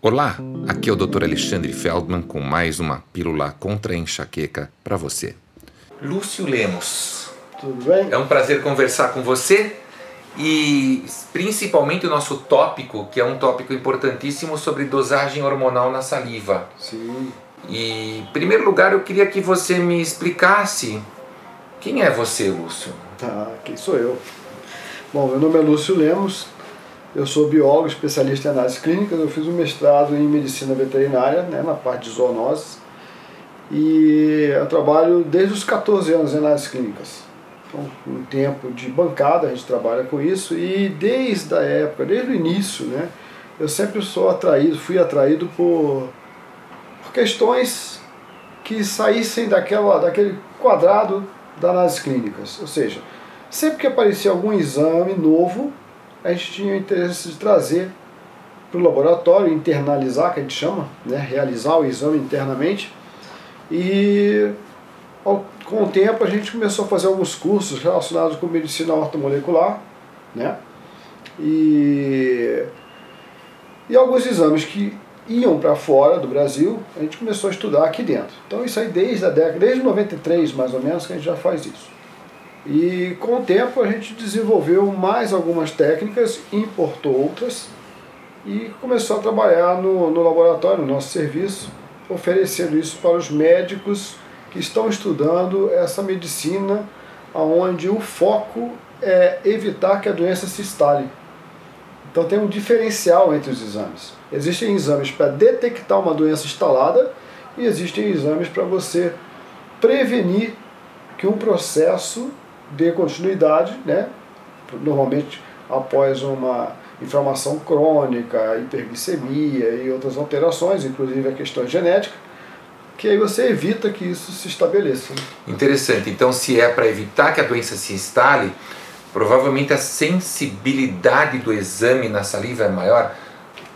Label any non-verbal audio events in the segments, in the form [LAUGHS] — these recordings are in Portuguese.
Olá, aqui é o Dr. Alexandre Feldman com mais uma pílula contra a enxaqueca para você. Lúcio Lemos, Tudo bem? é um prazer conversar com você e principalmente o nosso tópico, que é um tópico importantíssimo sobre dosagem hormonal na saliva. Sim. E, em primeiro lugar, eu queria que você me explicasse quem é você, Lúcio. Ah, quem sou eu? Bom, meu nome é Lúcio Lemos, eu sou biólogo, especialista em análises clínicas, eu fiz um mestrado em medicina veterinária, né, na parte de zoonoses, e eu trabalho desde os 14 anos em análises clínicas. Então, um tempo de bancada, a gente trabalha com isso, e desde a época, desde o início, né, eu sempre sou atraído, fui atraído por, por questões que saíssem daquela, daquele quadrado das análises clínicas. Ou seja, sempre que aparecia algum exame novo, a gente tinha o interesse de trazer para o laboratório, internalizar, que a gente chama, né, realizar o exame internamente. E ao, com o tempo a gente começou a fazer alguns cursos relacionados com medicina ortomolecular, né? E, e alguns exames que iam para fora do Brasil, a gente começou a estudar aqui dentro. Então isso aí desde a década, desde 93 mais ou menos, que a gente já faz isso. E com o tempo a gente desenvolveu mais algumas técnicas, importou outras e começou a trabalhar no, no laboratório, no nosso serviço, oferecendo isso para os médicos que estão estudando essa medicina onde o foco é evitar que a doença se instale. Então tem um diferencial entre os exames. Existem exames para detectar uma doença instalada e existem exames para você prevenir que um processo dê continuidade, né? normalmente após uma inflamação crônica, hiperglicemia e outras alterações, inclusive a questão genética, que aí você evita que isso se estabeleça. Interessante. Então, se é para evitar que a doença se instale, provavelmente a sensibilidade do exame na saliva é maior.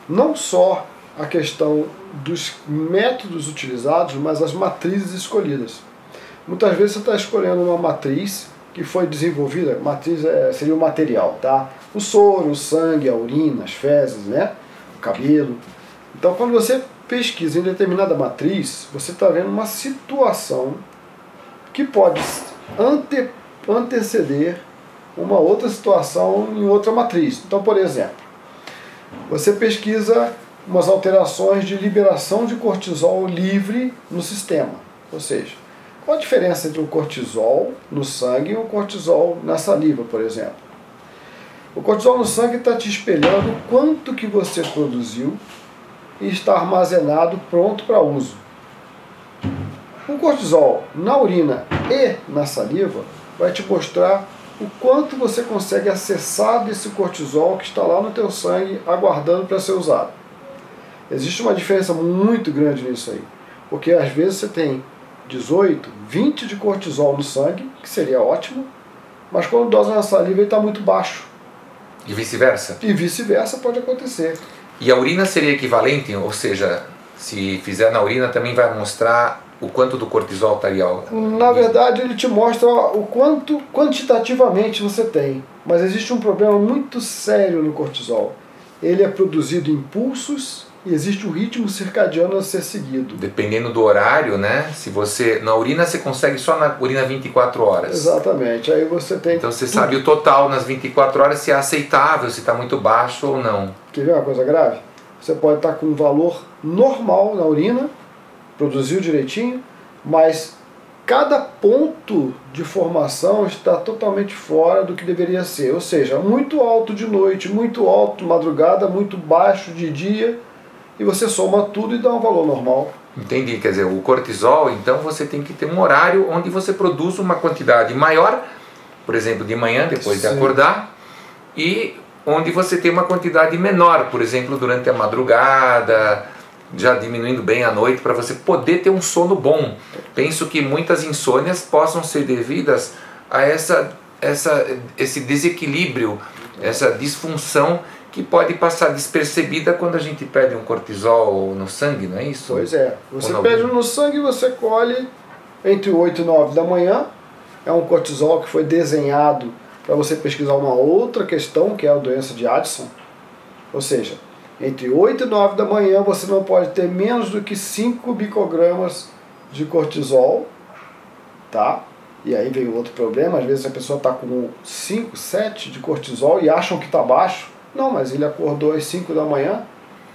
Não só a questão dos métodos utilizados, mas as matrizes escolhidas. Muitas vezes você está escolhendo uma matriz que foi desenvolvida, matriz é, seria o material, tá? O soro, o sangue, a urina, as fezes, né? O cabelo. Então, quando você pesquisa em determinada matriz, você está vendo uma situação que pode ante, anteceder uma outra situação em outra matriz. Então, por exemplo, você pesquisa umas alterações de liberação de cortisol livre no sistema. Ou seja, qual a diferença entre o cortisol no sangue e o cortisol na saliva, por exemplo? O cortisol no sangue está te espelhando quanto que você produziu e está armazenado pronto para uso. O cortisol na urina e na saliva vai te mostrar o quanto você consegue acessar desse cortisol que está lá no teu sangue aguardando para ser usado. Existe uma diferença muito grande nisso aí, porque às vezes você tem 18, 20 de cortisol no sangue, que seria ótimo, mas quando dosa na saliva ele está muito baixo. E vice-versa? E vice-versa pode acontecer. E a urina seria equivalente, ou seja, se fizer na urina também vai mostrar o quanto do cortisol estaria. Na verdade, ele te mostra o quanto quantitativamente você tem. Mas existe um problema muito sério no cortisol. Ele é produzido em pulsos e existe um ritmo circadiano a ser seguido. Dependendo do horário, né? Se você na urina você consegue só na urina 24 horas. Exatamente. Aí você tem Então você sabe o total nas 24 horas se é aceitável, se está muito baixo ou não. Quer ver uma coisa grave? Você pode estar com um valor normal na urina, produziu direitinho, mas cada ponto de formação está totalmente fora do que deveria ser. Ou seja, muito alto de noite, muito alto de madrugada, muito baixo de dia, e você soma tudo e dá um valor normal. Entendi, quer dizer, o cortisol, então você tem que ter um horário onde você produz uma quantidade maior, por exemplo, de manhã, depois Sim. de acordar, e onde você tem uma quantidade menor, por exemplo, durante a madrugada, já diminuindo bem à noite, para você poder ter um sono bom. Penso que muitas insônias possam ser devidas a essa, essa, esse desequilíbrio, essa disfunção que pode passar despercebida quando a gente pede um cortisol no sangue, não é isso? Pois é. Você pede no sangue você colhe entre 8 e 9 da manhã. É um cortisol que foi desenhado para você pesquisar uma outra questão, que é a doença de Addison. Ou seja, Entre 8 e 9 da manhã você não pode ter menos do que 5 microgramas de cortisol, tá? E aí vem outro problema, às vezes a pessoa está com 5, 7 de cortisol e acham que está baixo. Não, mas ele acordou às 5 da manhã,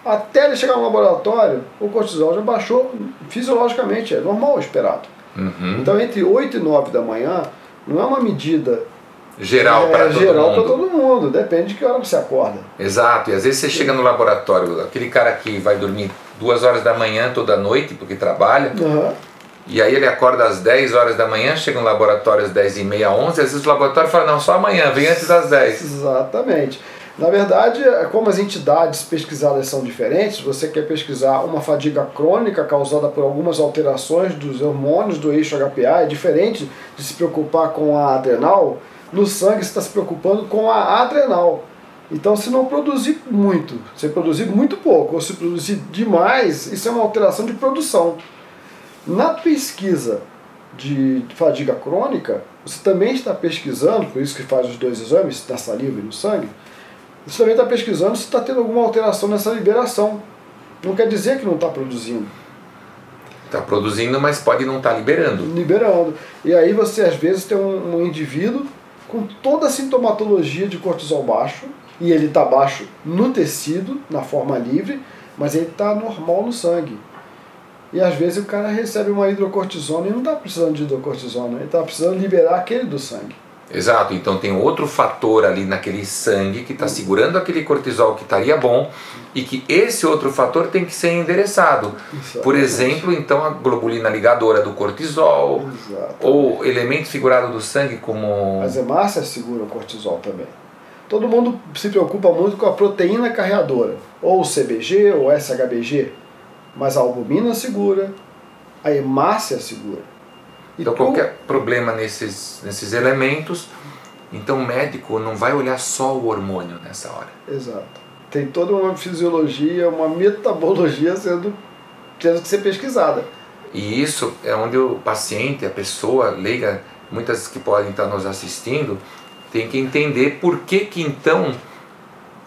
até ele chegar no laboratório, o cortisol já baixou fisiologicamente, é normal, esperado. Uhum. Então entre 8 e 9 da manhã não é uma medida Geral é, para todo geral mundo. para todo mundo, depende de que hora você acorda. Exato, e às vezes você chega no laboratório, aquele cara que vai dormir duas horas da manhã toda noite porque trabalha, Aham. e aí ele acorda às 10 horas da manhã, chega no laboratório às 10 e meia, 11, às vezes o laboratório fala, não, só amanhã, vem antes das 10. Exatamente. Na verdade, é como as entidades pesquisadas são diferentes, você quer pesquisar uma fadiga crônica causada por algumas alterações dos hormônios do eixo HPA, é diferente de se preocupar com a adrenal. No sangue você está se preocupando com a adrenal. Então, se não produzir muito, se produzir muito pouco ou se produzir demais, isso é uma alteração de produção. Na pesquisa de fadiga crônica, você também está pesquisando, por isso que faz os dois exames, na saliva e no sangue, você também está pesquisando se está tendo alguma alteração nessa liberação. Não quer dizer que não está produzindo, Está produzindo, mas pode não estar liberando. liberando. E aí você às vezes tem um, um indivíduo com toda a sintomatologia de cortisol baixo, e ele está baixo no tecido, na forma livre, mas ele está normal no sangue. E às vezes o cara recebe uma hidrocortisona e não está precisando de hidrocortisona, ele está precisando liberar aquele do sangue. Exato, então tem outro fator ali naquele sangue que está segurando aquele cortisol que estaria bom e que esse outro fator tem que ser endereçado. Por Exatamente. exemplo, então a globulina ligadora do cortisol Exato. ou elemento figurado do sangue como As hemácias seguram o cortisol também. Todo mundo se preocupa muito com a proteína carreadora, ou o CBG ou SHBG, mas a albumina segura, a hemácia segura. Então tu- qualquer problema nesses, nesses elementos, então o médico não vai olhar só o hormônio nessa hora. Exato. Tem toda uma fisiologia, uma metabologia sendo tendo que ser pesquisada. E isso é onde o paciente, a pessoa leiga, muitas que podem estar nos assistindo, tem que entender por que que então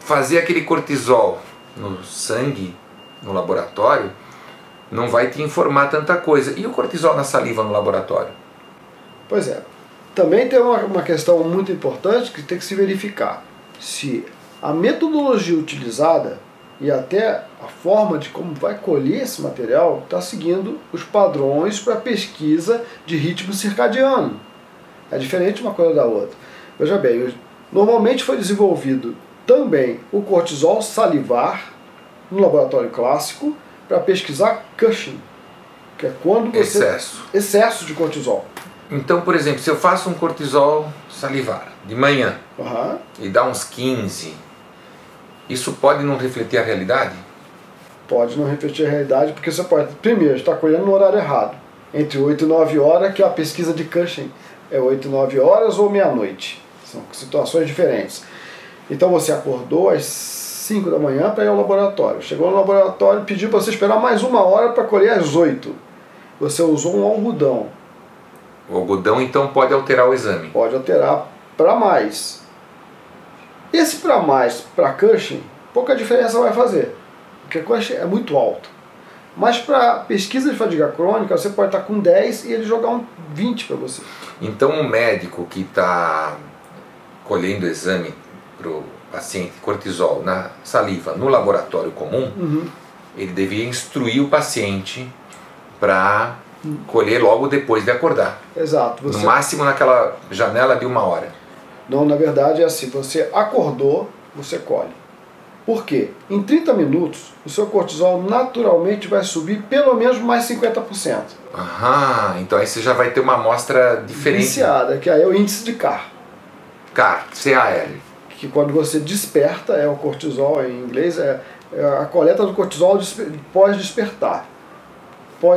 fazer aquele cortisol no sangue, no laboratório, não vai te informar tanta coisa. E o cortisol na saliva no laboratório? Pois é. Também tem uma, uma questão muito importante que tem que se verificar se a metodologia utilizada e até a forma de como vai colher esse material está seguindo os padrões para pesquisa de ritmo circadiano. É diferente uma coisa da outra. Veja bem, normalmente foi desenvolvido também o cortisol salivar no laboratório clássico para pesquisar Cushing, que é quando você Excesso. excesso de cortisol. Então, por exemplo, se eu faço um cortisol salivar de manhã Aham. e dá uns 15, isso pode não refletir a realidade? Pode não refletir a realidade, porque você pode, primeiro, estar colhendo no horário errado. Entre 8 e 9 horas, que a pesquisa de Cushing é 8 e 9 horas ou meia-noite. São situações diferentes. Então você acordou às 5 da manhã para ir ao laboratório. Chegou no laboratório, pediu para você esperar mais uma hora para colher às 8. Você usou um algodão. O algodão então pode alterar o exame. Pode alterar para mais. Esse para mais, para Cushing, pouca diferença vai fazer. Porque Cushing é muito alto. Mas para pesquisa de fadiga crônica, você pode estar com 10 e ele jogar um 20 para você. Então o médico que está colhendo o exame para o paciente cortisol na saliva no laboratório comum, Uhum. ele devia instruir o paciente para colher logo depois de acordar. Exato. No Você... máximo naquela janela de uma hora. Não, na verdade é assim, você acordou, você colhe. Por quê? Em 30 minutos, o seu cortisol naturalmente vai subir pelo menos mais 50%. Aham, então aí você já vai ter uma amostra diferente. Viciada, que aí é o índice de CAR. CAR, CAR. Que quando você desperta, é o cortisol em inglês, é, é a coleta do cortisol despe- pós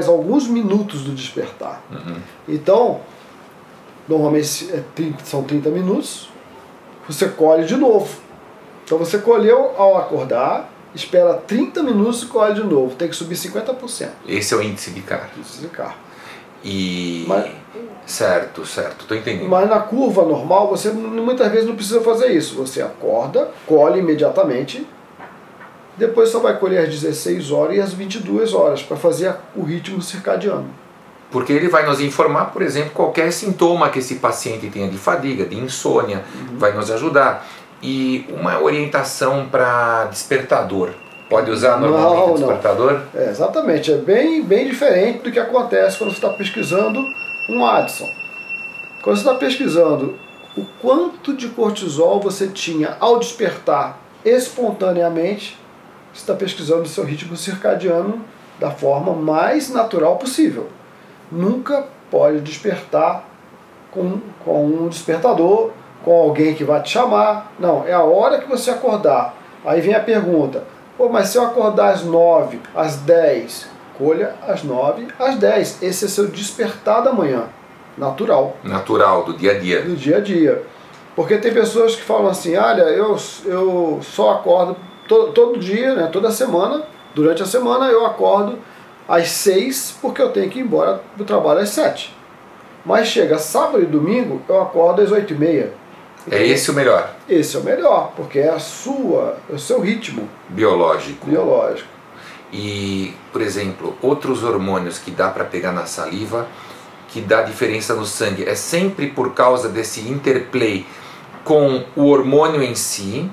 alguns minutos do despertar. Uhum. Então, normalmente é 30 são 30 minutos, você colhe de novo. Então você colheu ao acordar, espera 30 minutos e colhe de novo, tem que subir 50% Esse é o índice de CAR. de CAR. E. Mas- Certo, certo, tô entendendo. Mas na curva normal, você muitas vezes não precisa fazer isso. Você acorda, colhe imediatamente Depois só vai colher às 16 horas e às 22 horas para fazer o ritmo circadiano. Porque ele vai nos informar, por exemplo, qualquer sintoma que esse paciente tenha de fadiga, de insônia, uhum. vai nos ajudar. E uma orientação para despertador. Pode usar normalmente não, despertador? Não. É, exatamente, é bem, bem diferente do que acontece quando você está pesquisando um Addison. Quando você está pesquisando o quanto de cortisol você tinha ao despertar espontaneamente, você está pesquisando o seu ritmo circadiano da forma mais natural possível. Nunca pode despertar com, com um despertador, com alguém que vai te chamar. Não, é a hora que você acordar. Aí vem a pergunta: Pô, mas se eu acordar às 9, às 10, colha às 9, às 10. Esse é seu despertar da manhã. Natural. Natural, do dia a dia. Do dia a dia. Porque tem pessoas que falam assim, olha, eu, eu só acordo todo, todo dia, né, toda semana, durante a semana eu acordo às 6 porque eu tenho que ir embora do trabalho às 7. Mas chega sábado e domingo, eu acordo às 8 e meia. É esse o melhor? Esse é o melhor, porque é a sua, é o seu ritmo biológico. Biológico. E, por exemplo, outros hormônios que dá para pegar na saliva, que dá diferença no sangue, é sempre por causa desse interplay com o hormônio em si,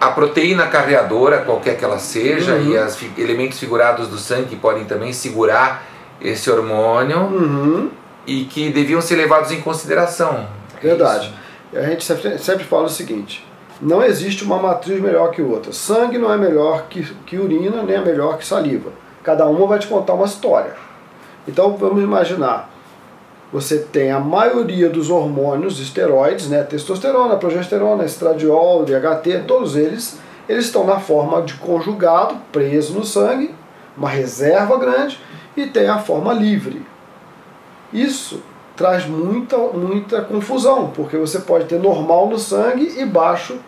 a proteína carreadora, qualquer que ela seja, uhum. e os elementos figurados do sangue que podem também segurar esse hormônio uhum. e que deviam ser levados em consideração. Verdade. Isso a gente sempre, sempre fala o seguinte: não existe uma matriz melhor que outra. Sangue não é melhor que, que urina, nem é melhor que saliva. Cada uma vai te contar uma história. Então vamos imaginar: você tem a maioria dos hormônios esteroides, né? testosterona, progesterona, estradiol, DHT, todos eles, eles estão na forma de conjugado, preso no sangue, uma reserva grande, e tem a forma livre. Isso traz muita, muita confusão, porque você pode ter normal no sangue e baixo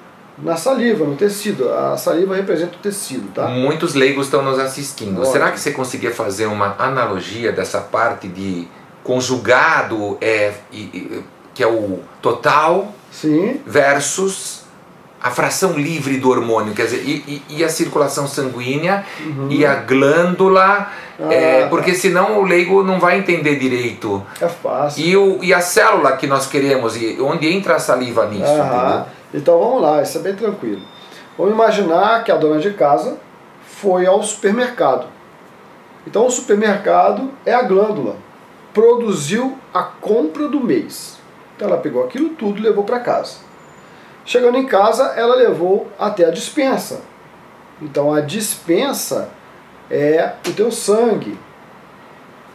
na saliva, no tecido. A saliva representa o tecido, tá? Muitos leigos estão nos assistindo. Será que você conseguia fazer uma analogia dessa parte de conjugado, é, que é o total, Sim. versus a fração livre do hormônio, quer dizer, e, e, e a circulação sanguínea uhum. e a glândula, ah, é, porque senão o leigo não vai entender direito. É fácil. E, o, e a célula que nós queremos, e onde entra a saliva nisso? Então vamos lá, isso é bem tranquilo. Vamos imaginar que a dona de casa foi ao supermercado. Então o supermercado é a glândula, produziu a compra do mês. Então ela pegou aquilo tudo e levou para casa. Chegando em casa, ela levou até a dispensa. Então a dispensa é o teu sangue.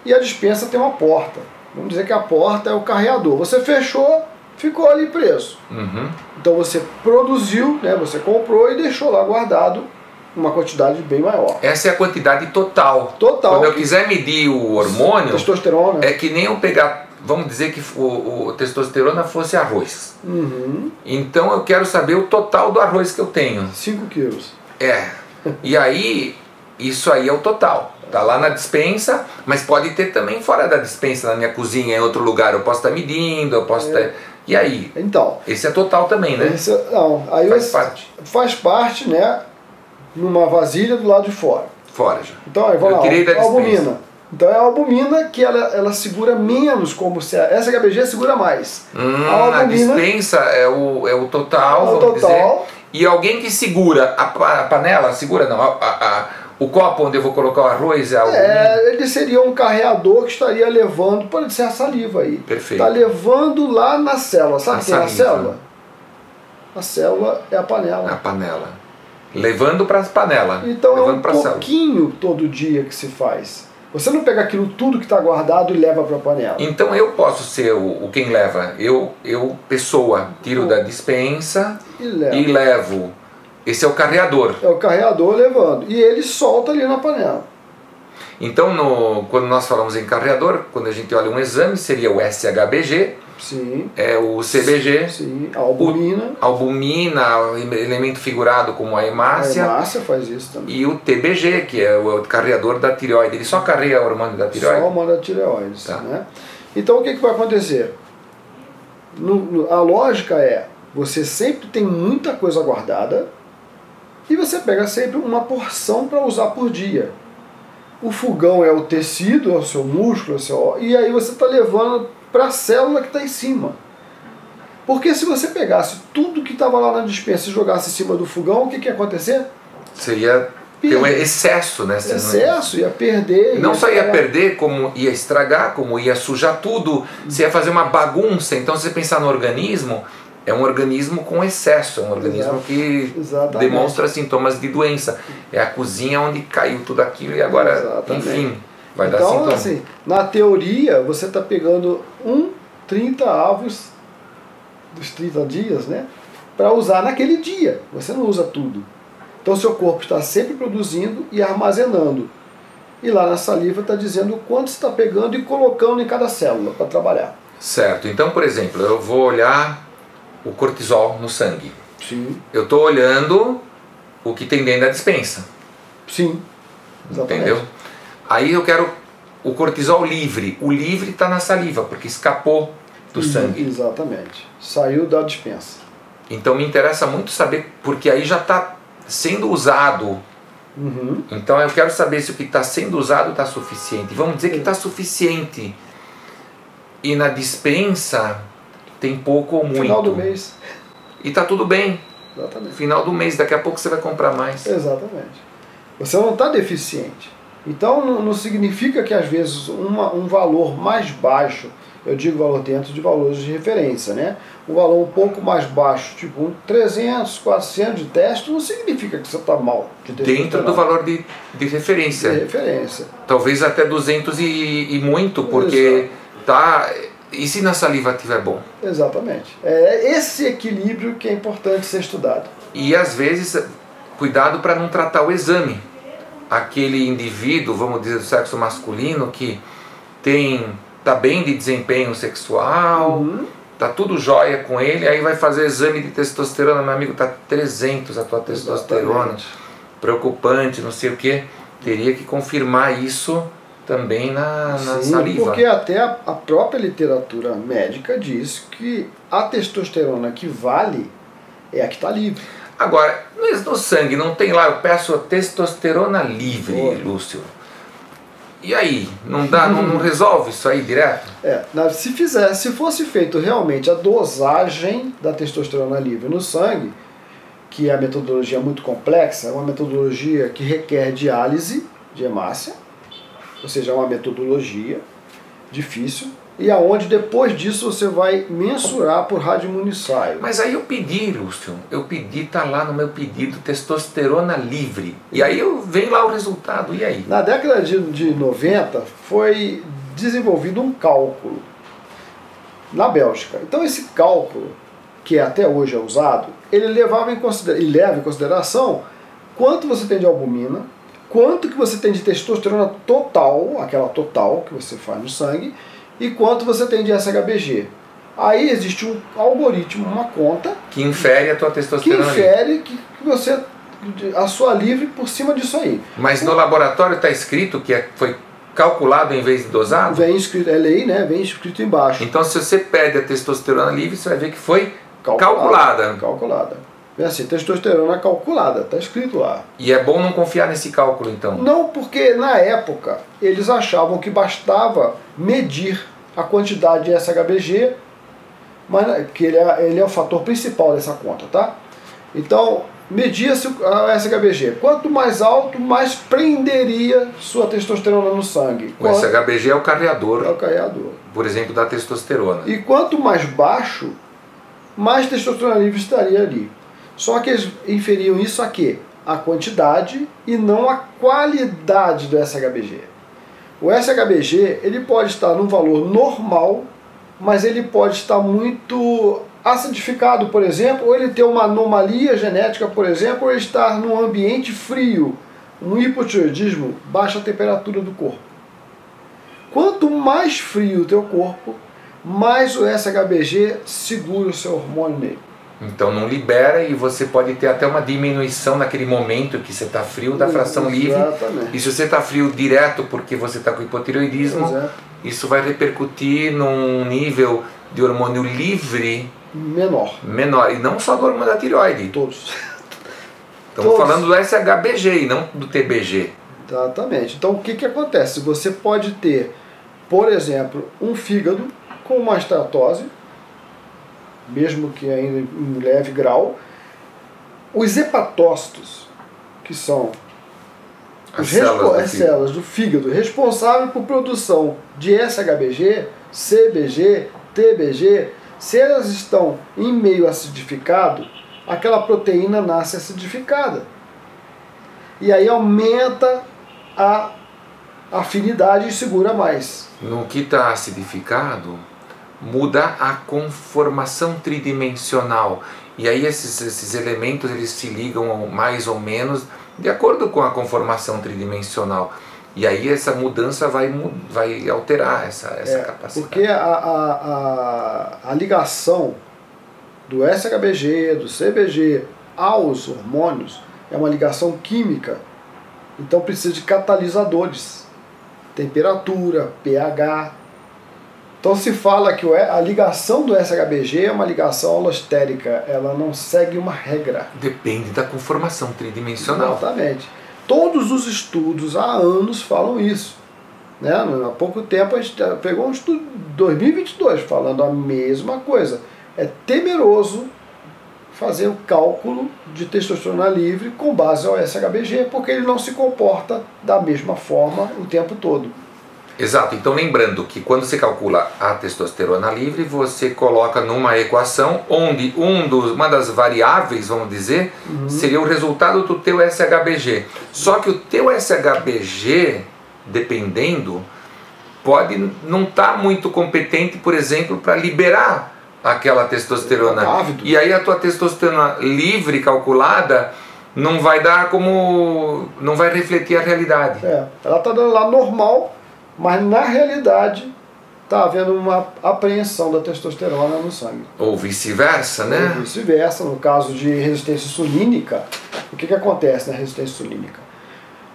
E a dispensa tem uma porta. Vamos dizer que a porta é o carreador. Você fechou, ficou ali preso. Uhum. Então você produziu, né, você comprou e deixou lá guardado uma quantidade bem maior. Essa é a quantidade total. Total. Quando eu quiser medir o hormônio, testosterona. é que nem eu pegar vamos dizer que o, o testosterona fosse arroz. Uhum. Então eu quero saber o total do arroz que eu tenho. 5 quilos. É. E aí, isso aí é o total. Tá lá na dispensa, mas pode ter também fora da dispensa, na minha cozinha, em outro lugar. Eu posso estar tá medindo, eu posso estar. É. Tá... E aí? Então. Esse é total também, né? Esse, é, não, aí faz parte. Faz parte, né? Numa vasilha do lado de fora. Fora já. Então aí, vamos eu lá. Dispensa. Albumina. Então é a albumina que ela, ela segura menos, como se a, essa HBG segura mais. Hum, a, albumina, a dispensa é o, é o total, é o total. Dizer, e alguém que segura a, a panela, segura não, a, a, o copo onde eu vou colocar o arroz é albumina? É, ele seria um carreador que estaria levando, pode ser a saliva aí. Perfeito. Está levando lá na célula. Sabe quem é a célula? A célula é a panela. É a panela. Levando para a panela. Então é um pouquinho todo dia que se faz. Você não pega aquilo tudo que está guardado e leva para a panela. Então eu posso ser o, o, quem leva. Eu, eu pessoa, tiro da dispensa e e levo. Esse é o carreador. É o carreador levando. E ele solta ali na panela. Então, no, quando nós falamos em carreador, quando a gente olha um exame, seria o SHBG, Sim. É o CBG. Sim, a albumina. O, albumina, elemento figurado como a hemácia. A hemácia faz isso também. E o TBG, que é o, carreador da tireoide. Ele só carrega o hormônio da tireoide? Só o hormônio da tireoide. Tá. Né? Então o que, que vai acontecer? No, no, a lógica é, você sempre tem muita coisa guardada E você pega sempre uma porção para usar por dia. O fogão é o tecido, é o seu músculo, é o seu... e aí você está levando para a célula que está em cima. Porque se você pegasse tudo que estava lá na dispensa e jogasse em cima do fogão, o que, que ia acontecer? Seria ter um excesso, né? Excesso, ia perder. Não ia só ia perder, como ia estragar, como ia sujar tudo, você ia fazer uma bagunça. Então, se você pensar no organismo, é um organismo com excesso, é um organismo Exato. que Exatamente. demonstra sintomas de doença. É a cozinha onde caiu tudo aquilo e agora, Exatamente. enfim, vai então, dar sintomas. Assim, na teoria, você está pegando um 30 avos dos 30 dias, né? Para usar naquele dia. Você não usa tudo. Então, seu corpo está sempre produzindo e armazenando. E lá na saliva está dizendo o quanto está pegando e colocando em cada célula para trabalhar. Certo. Então, por exemplo, eu vou olhar o cortisol no sangue. Sim. Eu estou olhando o que tem dentro da dispensa. Sim. Exatamente. Entendeu? Aí eu quero o cortisol livre. O livre está na saliva, porque escapou do sangue. Exatamente. Saiu da dispensa. Então me interessa muito saber, porque aí já está sendo usado. Uhum. Então eu quero saber se o que está sendo usado está suficiente. Vamos dizer que está suficiente. E na dispensa tem pouco ou muito. Final do mês. E tá tudo bem. Exatamente. Final do mês, daqui a pouco você vai comprar mais. Exatamente. Você não está deficiente. Então não, não, significa que às vezes uma, um valor mais baixo, eu digo valor dentro de valores de referência, né? Um valor um pouco mais baixo, tipo um 300, 400 de teste, não significa que você está mal. De dentro do valor de, de referência. De referência. Talvez até 200 e, e muito, porque Exato. tá e se na saliva tiver bom? Exatamente. É esse equilíbrio que é importante ser estudado. E às vezes, cuidado para não tratar o exame. Aquele indivíduo, vamos dizer, do sexo masculino, que tem tá bem de desempenho sexual, uhum. tá tudo jóia com ele, aí vai fazer exame de testosterona, meu amigo, tá 300 a tua testosterona, Exatamente. preocupante, não sei o que. Teria que confirmar isso também na, na Sim, saliva. Porque até a, a, própria literatura médica diz que a testosterona que vale é a que está livre. Agora, no sangue não tem lá, eu peço a testosterona livre, Lúcio. E aí, não dá, não, não, [LAUGHS] resolve isso aí direto? É, se fizer, se fosse feito realmente a dosagem da testosterona livre no sangue, que é a metodologia muito complexa, é uma metodologia que requer diálise de hemácia, ou seja, é uma metodologia difícil, e aonde depois disso você vai mensurar por radiomuniçaio. Mas aí eu pedi, Lúcio, eu pedi, tá lá no meu pedido, testosterona livre. E aí eu vem lá o resultado, e aí? Na década de, de 90 foi desenvolvido um cálculo na Bélgica. Então esse cálculo, que até hoje é usado, ele levava em consideração, leva em consideração quanto você tem de albumina, quanto que você tem de testosterona total, aquela total que você faz no sangue, e quanto você tem de SHBG. Aí existe um algoritmo, uma conta que infere a tua testosterona. Que infere que você a sua livre por cima disso aí. Mas no laboratório está escrito que é, foi calculado em vez de dosado? Vem escrito, é lei, né? Vem escrito embaixo. Então se você pede a testosterona livre, você vai ver que foi calculada. Calculada. calculada. É assim, testosterona calculada, está escrito lá. E é bom não confiar nesse cálculo então? Não, porque na época eles achavam que bastava medir a quantidade de SHBG, mas que ele é, ele é o fator principal dessa conta, tá? Então, media-se a SHBG. Quanto mais alto, mais prenderia sua testosterona no sangue. O quanto... SHBG é o carreador. É o carreador. Por exemplo, da testosterona. E quanto mais baixo, mais testosterona livre estaria ali. Só que eles inferiam isso a quê? A quantidade e não a qualidade do SHBG. O SHBG ele pode estar num valor normal, mas ele pode estar muito acidificado, por exemplo, ou ele ter uma anomalia genética, por exemplo, ou ele estar num ambiente frio, um hipotireoidismo, baixa temperatura do corpo. Quanto mais frio o teu corpo, mais o SHBG segura o seu hormônio nele. Então não libera e você pode ter até uma diminuição naquele momento que você está frio da fração livre. E se você está frio direto porque você está com hipotireoidismo, Exato. isso vai repercutir num nível de hormônio livre menor. Menor. E não só do hormônio da tireoide. Todos. Estamos Todos. falando do SHBG e não do TBG. Exatamente. Então o que, que acontece? Você pode ter, por exemplo, um fígado com uma estatose, mesmo que ainda em leve grau. Os hepatócitos, que são As células as fígado. células do fígado responsáveis por produção de SHBG, CBG, TBG, se elas estão em meio acidificado, aquela proteína nasce acidificada. E aí aumenta a afinidade e segura mais. No que está acidificado, muda a conformação tridimensional. E aí esses, esses elementos eles se ligam mais ou menos de acordo com a conformação tridimensional. E aí essa mudança vai, vai alterar essa, essa É, capacidade. Porque a, a, a, a ligação do SHBG, do CBG aos hormônios é uma ligação química. Então precisa de catalisadores. Temperatura, pH. Então se fala que a ligação do SHBG é uma ligação alostérica, ela não segue uma regra. Depende da conformação tridimensional. Exatamente. Todos os estudos há anos falam isso. Né? Há pouco tempo a gente pegou um estudo de 2022 falando a mesma coisa. É temeroso fazer o cálculo de testosterona livre com base ao SHBG, porque ele não se comporta da mesma forma o tempo todo. Exato, então lembrando que quando você calcula a testosterona livre, você coloca numa equação onde um dos, uma das variáveis, vamos dizer, seria o resultado do teu SHBG. Só que o teu SHBG, dependendo, pode não estar muito competente, por exemplo, para liberar aquela testosterona. Ávido. E aí a tua testosterona livre calculada não vai dar como não vai refletir a realidade. É, ela está dando lá normal, mas na realidade está havendo uma apreensão da testosterona no sangue. Ou vice-versa, Ou né? vice-versa, no caso de resistência insulínica, o que, que acontece na resistência insulínica?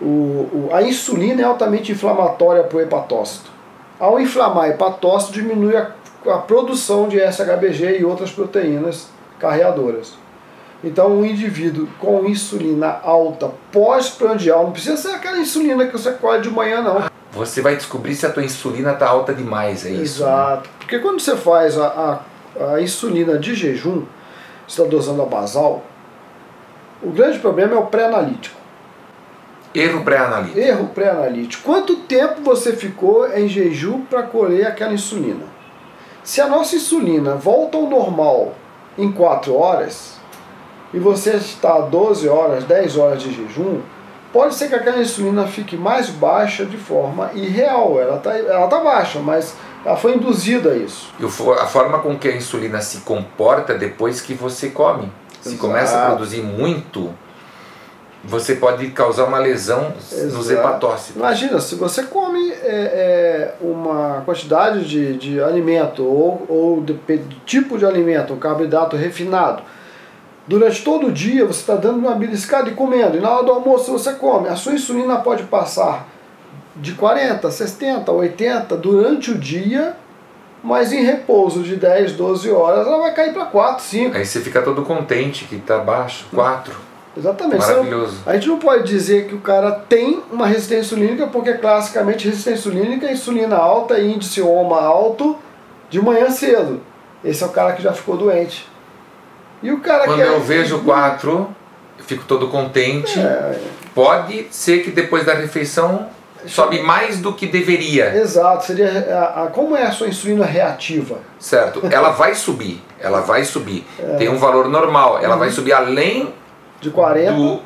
O, o- a insulina é altamente inflamatória para o hepatócito. Ao inflamar o hepatócito, diminui a, a produção de SHBG e outras proteínas carreadoras. Então, um indivíduo com insulina alta pós-prandial, não precisa ser aquela insulina que você colhe de manhã, não. Você vai descobrir se a tua insulina está alta demais, é isso? né? Exato. Porque quando você faz a, a, a insulina de jejum, você está dosando a basal, o grande problema é o pré-analítico. Erro pré-analítico. Erro pré-analítico. Quanto tempo você ficou em jejum para colher aquela insulina? Se a nossa insulina volta ao normal em 4 horas, e você está 12 horas, 10 horas de jejum, pode ser que aquela insulina fique mais baixa de forma irreal. Ela está ela tá baixa, mas ela foi induzida a isso. E a forma com que a insulina se comporta depois que você come. Se Exato. começa a produzir muito, você pode causar uma lesão nos Exato. hepatócitos. Imagina, se você come é, é, uma quantidade de, de alimento ou, ou de, de tipo de alimento, um carboidrato refinado, durante todo o dia você está dando uma beliscada e comendo, e na hora do almoço você come. A sua insulina pode passar de 40, 60, 80 durante o dia, mas em repouso de 10, 12 horas ela vai cair para 4, 5. Aí você fica todo contente que está baixo. 4. Exatamente. Não- Maravilhoso. A gente não pode dizer que o cara tem uma resistência insulínica, porque classicamente resistência insulínica é insulina alta e índice OMA alto de manhã cedo. Esse é o cara que já ficou doente. E o cara Quando que é- eu vejo 4, eu fico todo contente. É, Pode ser que depois da refeição sobe mais do que deveria. exato, seria a, a- como é a sua insulina reativa? Certo? Ela vai subir. Ela vai subir. [LAUGHS] É. Tem um valor normal. Ela Uhum. vai subir além De 40. do.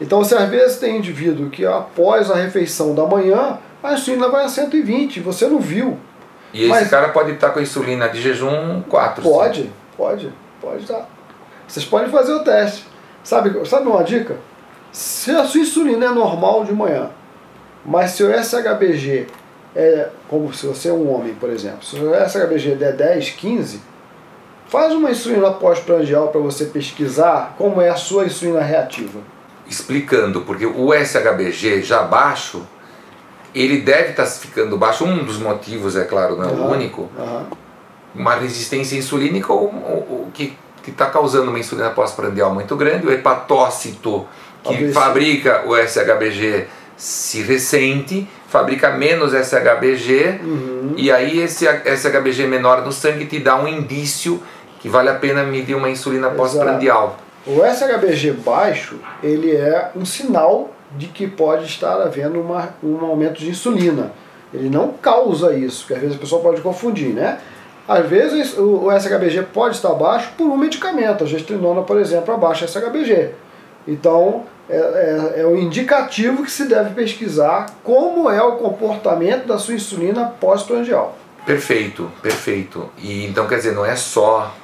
Então às vezes tem indivíduo que após a refeição da manhã, a insulina vai a 120, você não viu. E esse Mas- cara pode estar com a insulina de jejum 4. Pode, pode, pode dar. Vocês podem fazer o teste. Sabe, sabe uma dica? Se a sua insulina é normal de manhã, mas se o SHBG é como se você é um homem, por exemplo, se o SHBG der 10, 15, faz uma insulina pós-prandial para você pesquisar como é a sua insulina reativa. Explicando, porque o SHBG já baixo, ele deve estar ficando baixo. Um dos motivos, é claro, não é o Aham, único, aham. Uma resistência insulínica ou, ou- ou que está causando uma insulina pós-prandial muito grande, o hepatócito que ABC. fabrica o SHBG se ressente, fabrica menos SHBG Uhum. e aí esse SHBG menor no sangue te dá um indício que vale a pena medir uma insulina pós-prandial. O SHBG baixo, ele é um sinal de que pode estar havendo uma, um aumento de insulina. Ele não causa isso, que às vezes a pessoa pode confundir, né? Às vezes o, o SHBG pode estar baixo por um medicamento, a gestrinona, por exemplo, abaixa SHBG. Então, é, é, é um indicativo que se deve pesquisar como é o comportamento da sua insulina pós-prandial, Perfeito, perfeito. E então quer dizer, não é só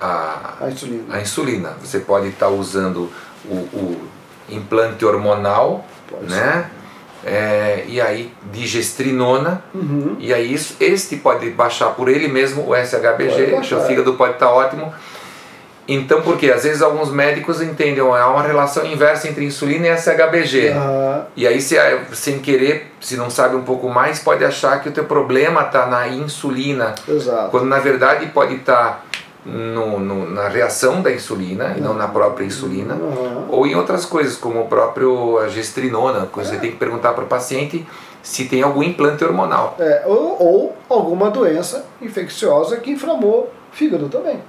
a, a insulina. a insulina. Você pode estar usando o, o implante hormonal, Pode né? É, e aí digestrinona, Uhum. e aí isso, este pode baixar por ele mesmo o SHBG, seu fígado pode estar ótimo. Então, porque às vezes alguns médicos entendem, há uma relação inversa entre insulina e SHBG. Aham. E aí, se, sem querer, se não sabe um pouco mais, pode achar que o teu problema está na insulina, Exato. quando na verdade pode estar no, no- na reação da insulina e não na própria insulina, Aham. ou em outras coisas, como o próprio a gestrinona, que você tem que perguntar para o paciente se tem algum implante hormonal. É, ou, ou alguma doença infecciosa que inflamou fígado também.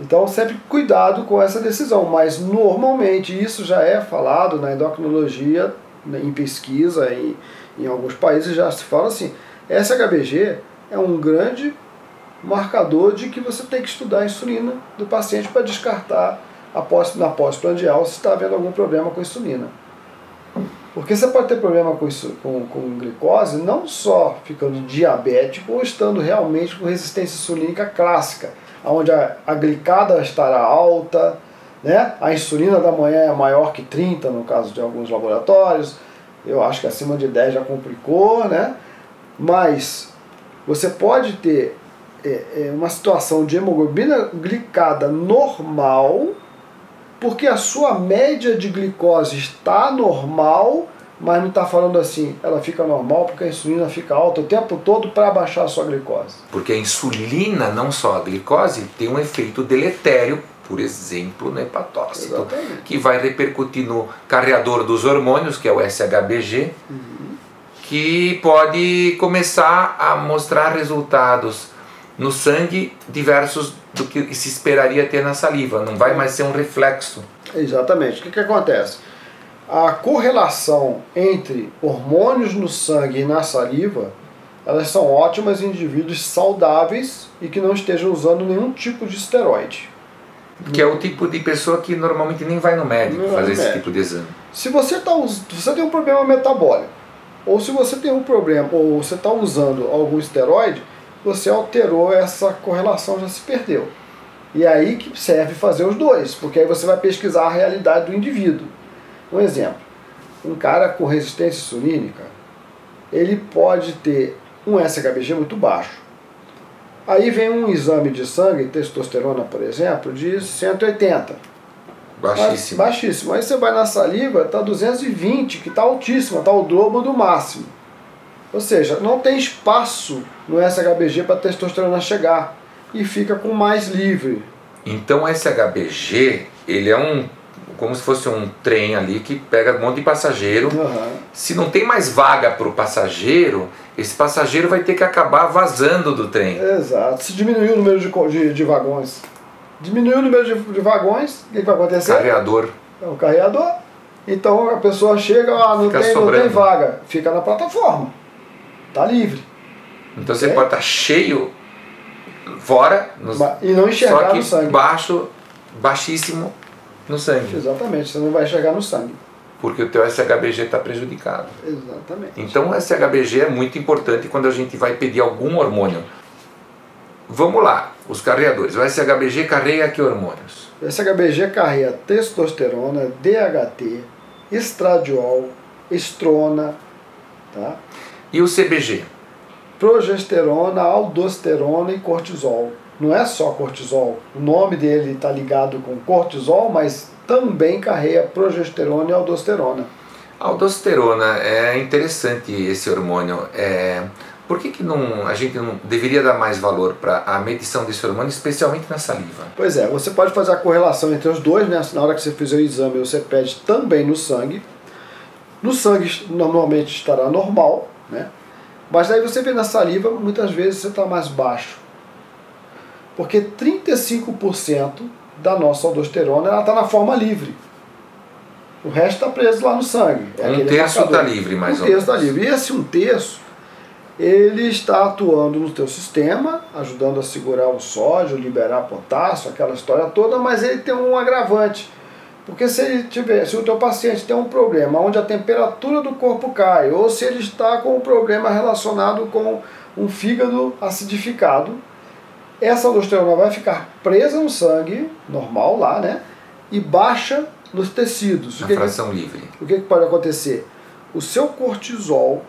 Então, sempre cuidado com essa decisão, mas normalmente isso já é falado na endocrinologia, né, em pesquisa, em, em alguns países já se fala assim: SHBG é um grande marcador de que você tem que estudar a insulina do paciente para descartar a pós, na pós-prandial se está havendo algum problema com insulina. Porque você pode ter problema com, isso, com, com glicose não só ficando diabético ou estando realmente com resistência insulínica clássica, onde a, a glicada estará alta, né? a insulina da manhã é maior que 30 no caso de alguns laboratórios, eu acho que acima de 10 já complicou, né? mas você pode ter é, é, uma situação de hemoglobina glicada normal porque a sua média de glicose está normal, mas não está falando assim, ela fica normal porque a insulina fica alta o tempo todo para baixar a sua glicose. Porque a insulina, não só a glicose, tem um efeito deletério, por exemplo, no hepatócito, Exatamente. que vai repercutir no carreador dos hormônios, que é o SHBG, que pode começar a mostrar resultados no sangue diversos do que se esperaria ter na saliva. Não vai mais ser um reflexo. Exatamente. O que, que acontece? A correlação entre hormônios no sangue e na saliva, elas são ótimas em indivíduos saudáveis e que não estejam usando nenhum tipo de esteroide. Que é o tipo de pessoa que normalmente nem vai no médico Não fazer esse médico. tipo de exame. Se você, tá, você tem um problema metabólico, ou se você tem um problema, ou você está usando algum esteroide, você alterou essa correlação, já se perdeu. E é aí que serve fazer os dois, porque aí você vai pesquisar a realidade do indivíduo. Um exemplo, um cara com resistência insulínica, ele pode ter um SHBG muito baixo. Aí vem um exame de sangue, testosterona, por exemplo, de 180. Baixíssimo. Baixíssimo. Aí você vai na saliva, tá 220, que tá altíssima, tá o dobro do máximo. Ou seja, não tem espaço no SHBG para testosterona chegar e fica com mais livre. Então o SHBG, ele é um como se fosse um trem ali que pega um monte de passageiro. Aham. Se não tem mais vaga para o passageiro, esse passageiro vai ter que acabar vazando do trem. Exato. Se diminuir o número de, de, de vagões, diminuir o número de, de vagões, o que, que vai acontecer? Carreador. É o carreador. Então a pessoa chega, ah, não, Fica tem, não tem vaga, fica na plataforma. Tá livre. Então você É. pode estar cheio fora, nos- E não enxergar só que no sangue. baixo, baixíssimo no sangue, Exatamente, você não vai enxergar no sangue. porque o teu SHBG está prejudicado. Exatamente. Então o SHBG é muito importante quando a gente vai pedir algum hormônio. Vamos lá, os carreadores. O SHBG carrega que hormônios? O SHBG carrega testosterona, DHT, estradiol, estrona, tá? E o CBG? progesterona, aldosterona e cortisol. Não é só cortisol. O nome dele está ligado com cortisol, mas também carrega progesterona e aldosterona. Aldosterona é interessante esse hormônio. É, Por que, que não, a gente não deveria dar mais valor para a medição desse hormônio, especialmente na saliva? Pois é, você pode fazer a correlação entre os dois, né? Na hora que você fizer o exame, você pede também no sangue. No sangue normalmente estará normal, né? Mas aí você vê na saliva, muitas vezes você está mais baixo. Porque 35% da nossa aldosterona está na forma livre. O resto está preso lá no sangue. É um terço está livre, mais um ou menos. Um terço está livre. E esse um terço, ele está atuando no teu sistema, ajudando a segurar o sódio, liberar potássio, aquela história toda, mas ele tem um agravante. Porque se ele tiver, se o teu paciente tem um problema onde a temperatura do corpo cai, ou se ele está com um problema relacionado com um fígado acidificado, essa aldosterona vai ficar presa no sangue, normal lá, né? E baixa nos tecidos. Na fração que, livre. O que, que pode acontecer? O seu cortisol,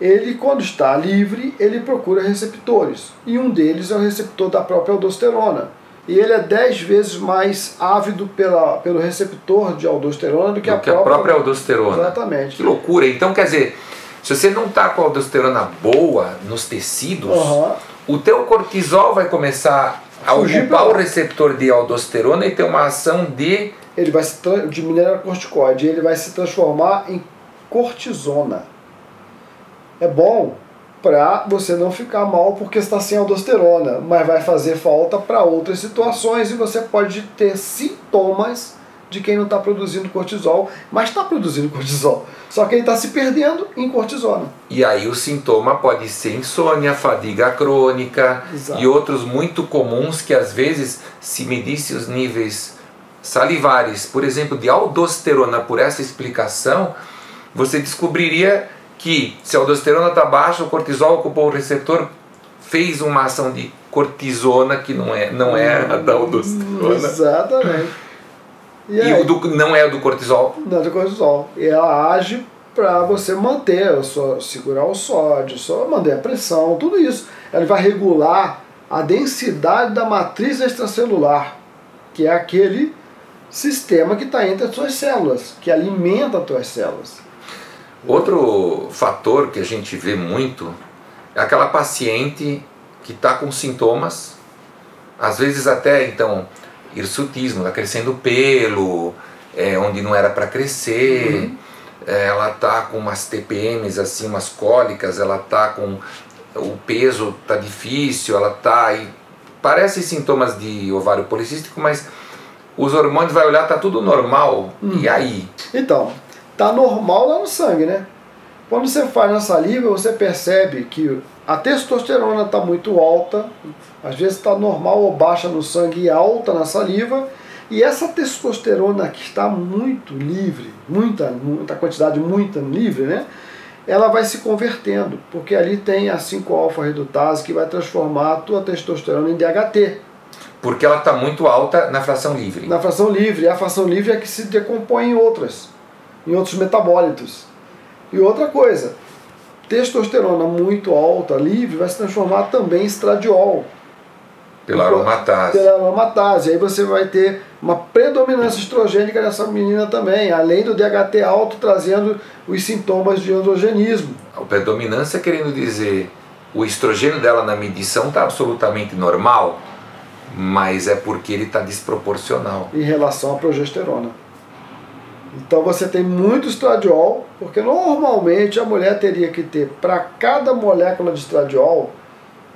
ele quando está livre, ele procura receptores. E um deles é o receptor da própria aldosterona. E ele é 10 vezes mais ávido pela, pelo receptor de aldosterona do que, do a, que própria, a própria aldosterona. Exatamente. Que loucura. Então, quer dizer, se você não está com a aldosterona boa nos tecidos, uhum. o teu cortisol vai começar a Fugir ocupar o receptor de aldosterona e ter uma ação de ele vai se de mineralocorticoide, ele vai se transformar em cortisona. É bom para você não ficar mal porque está sem aldosterona, mas vai fazer falta para outras situações e você pode ter sintomas de quem não está produzindo cortisol, mas está produzindo [LAUGHS] cortisol. Só que ele está se perdendo em cortisona. E aí o sintoma pode ser insônia, fadiga crônica Exato. e outros muito comuns que às vezes se medisse os níveis salivares, por exemplo, de aldosterona por essa explicação, você descobriria que se a aldosterona está baixa, o cortisol ocupou o receptor, fez uma ação de cortisona que não é, não é a da aldosterona. Exatamente. E, e aí, o do, não é o do cortisol? Não é do cortisol. E ela age para você manter, sua, segurar o sódio, só manter a pressão, tudo isso. Ela vai regular a densidade da matriz extracelular, que é aquele sistema que está entre as suas células, que alimenta as tuas células. Outro fator que a gente vê muito é aquela paciente que está com sintomas, às vezes até então hirsutismo, está crescendo pelo, é, onde não era para crescer, uhum. é, ela está com umas TPMs assim, umas cólicas, ela está com o peso está difícil, ela está parece sintomas de ovário policístico, mas os hormônios vai olhar, tá tudo normal. Hum. E aí? Então, tá normal lá no sangue, né? Quando você faz na saliva, você percebe que a testosterona está muito alta, às vezes está normal ou baixa no sangue e alta na saliva, e essa testosterona que está muito livre, muita, muita quantidade muito livre, né? Ela vai se convertendo, porque ali tem a 5-alfa-redutase que vai transformar a tua testosterona em DHT. Porque ela está muito alta na fração livre. Na fração livre. A fração livre é que se decompõe em outras, em outros metabólitos. E outra coisa, testosterona muito alta, livre, vai se transformar também em estradiol. Pela aromatase. Pela aromatase. Aí você vai ter uma predominância estrogênica nessa menina também, além do DHT alto trazendo os sintomas de androgenismo. A predominância querendo dizer o estrogênio dela na medição está absolutamente normal, mas é porque ele está desproporcional. Em relação à progesterona. Então você tem muito estradiol, porque normalmente a mulher teria que ter para cada molécula de estradiol